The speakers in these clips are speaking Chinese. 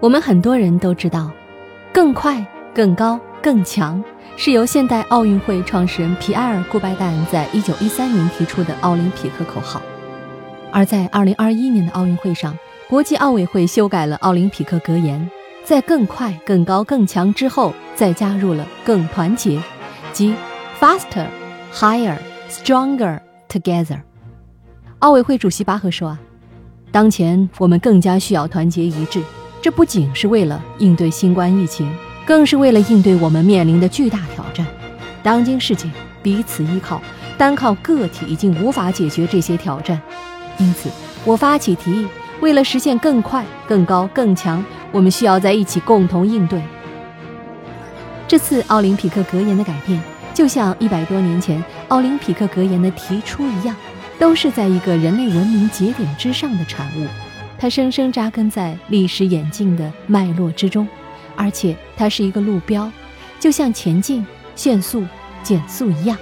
我们很多人都知道，更快、更高、更强是由现代奥运会创始人皮埃尔·顾拜旦在一九一三年提出的奥林匹克口号。而在二零二一年的奥运会上，国际奥委会修改了奥林匹克格言，在“更快、更高、更强”之后，再加入了“更团结”，即 “faster, higher, stronger together”。奥委会主席巴赫说：“啊，当前我们更加需要团结一致。”这不仅是为了应对新冠疫情，更是为了应对我们面临的巨大挑战。当今世界彼此依靠，单靠个体已经无法解决这些挑战。因此，我发起提议，为了实现更快、更高、更强，我们需要在一起共同应对。这次奥林匹克格言的改变，就像一百多年前奥林匹克格言的提出一样，都是在一个人类文明节点之上的产物。它深深扎根在历史演进的脉络之中，而且它是一个路标，就像前进、限速、减速一样。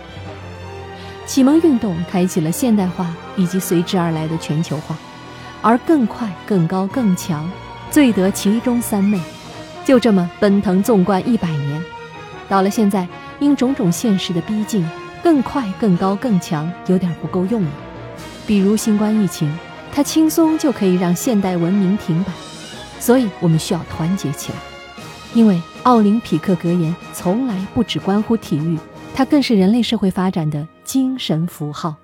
启蒙运动开启了现代化以及随之而来的全球化，而更快、更高、更强，最得其中三昧，就这么奔腾纵贯一百年。到了现在，因种种现实的逼近，更快、更高、更强有点不够用了，比如新冠疫情。它轻松就可以让现代文明停摆，所以我们需要团结起来。因为奥林匹克格言从来不只关乎体育，它更是人类社会发展的精神符号。